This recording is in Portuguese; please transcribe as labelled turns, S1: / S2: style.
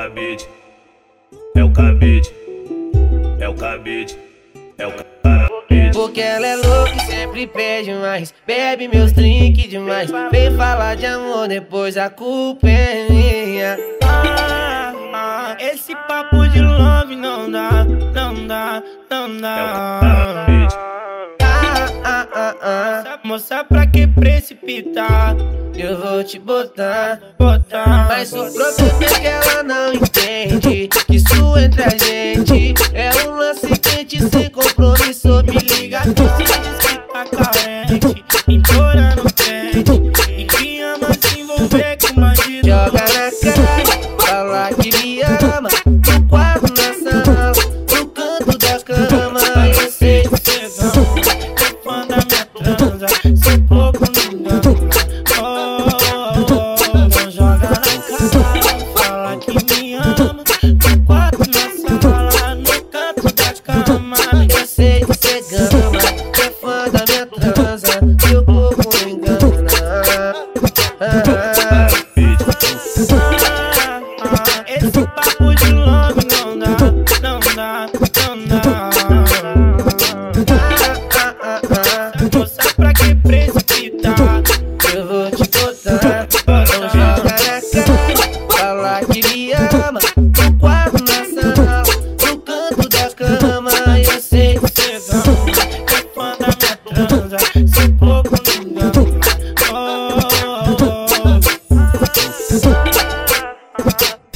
S1: cabide, é o cabide, é o cabide, é o cabide.
S2: Porque ela é louca e sempre pede mais. Bebe meus drinks demais. Vem falar de amor, depois a culpa é minha.
S3: Ah, ah, Esse papo de love não dá, não dá, não dá.
S2: Ah, ah, ah,
S3: Moça, pra que precipitar?
S2: Eu vou te botar,
S3: botar.
S2: Mas o problema é que ela não entende Que isso entre a gente. É um lance quente sem compromisso. Me liga
S3: se diz que tá carente Implorando crente. E que ama se envolver
S2: fala que me ama No quarto, na sala, no canto da cama Eu sei que
S3: cê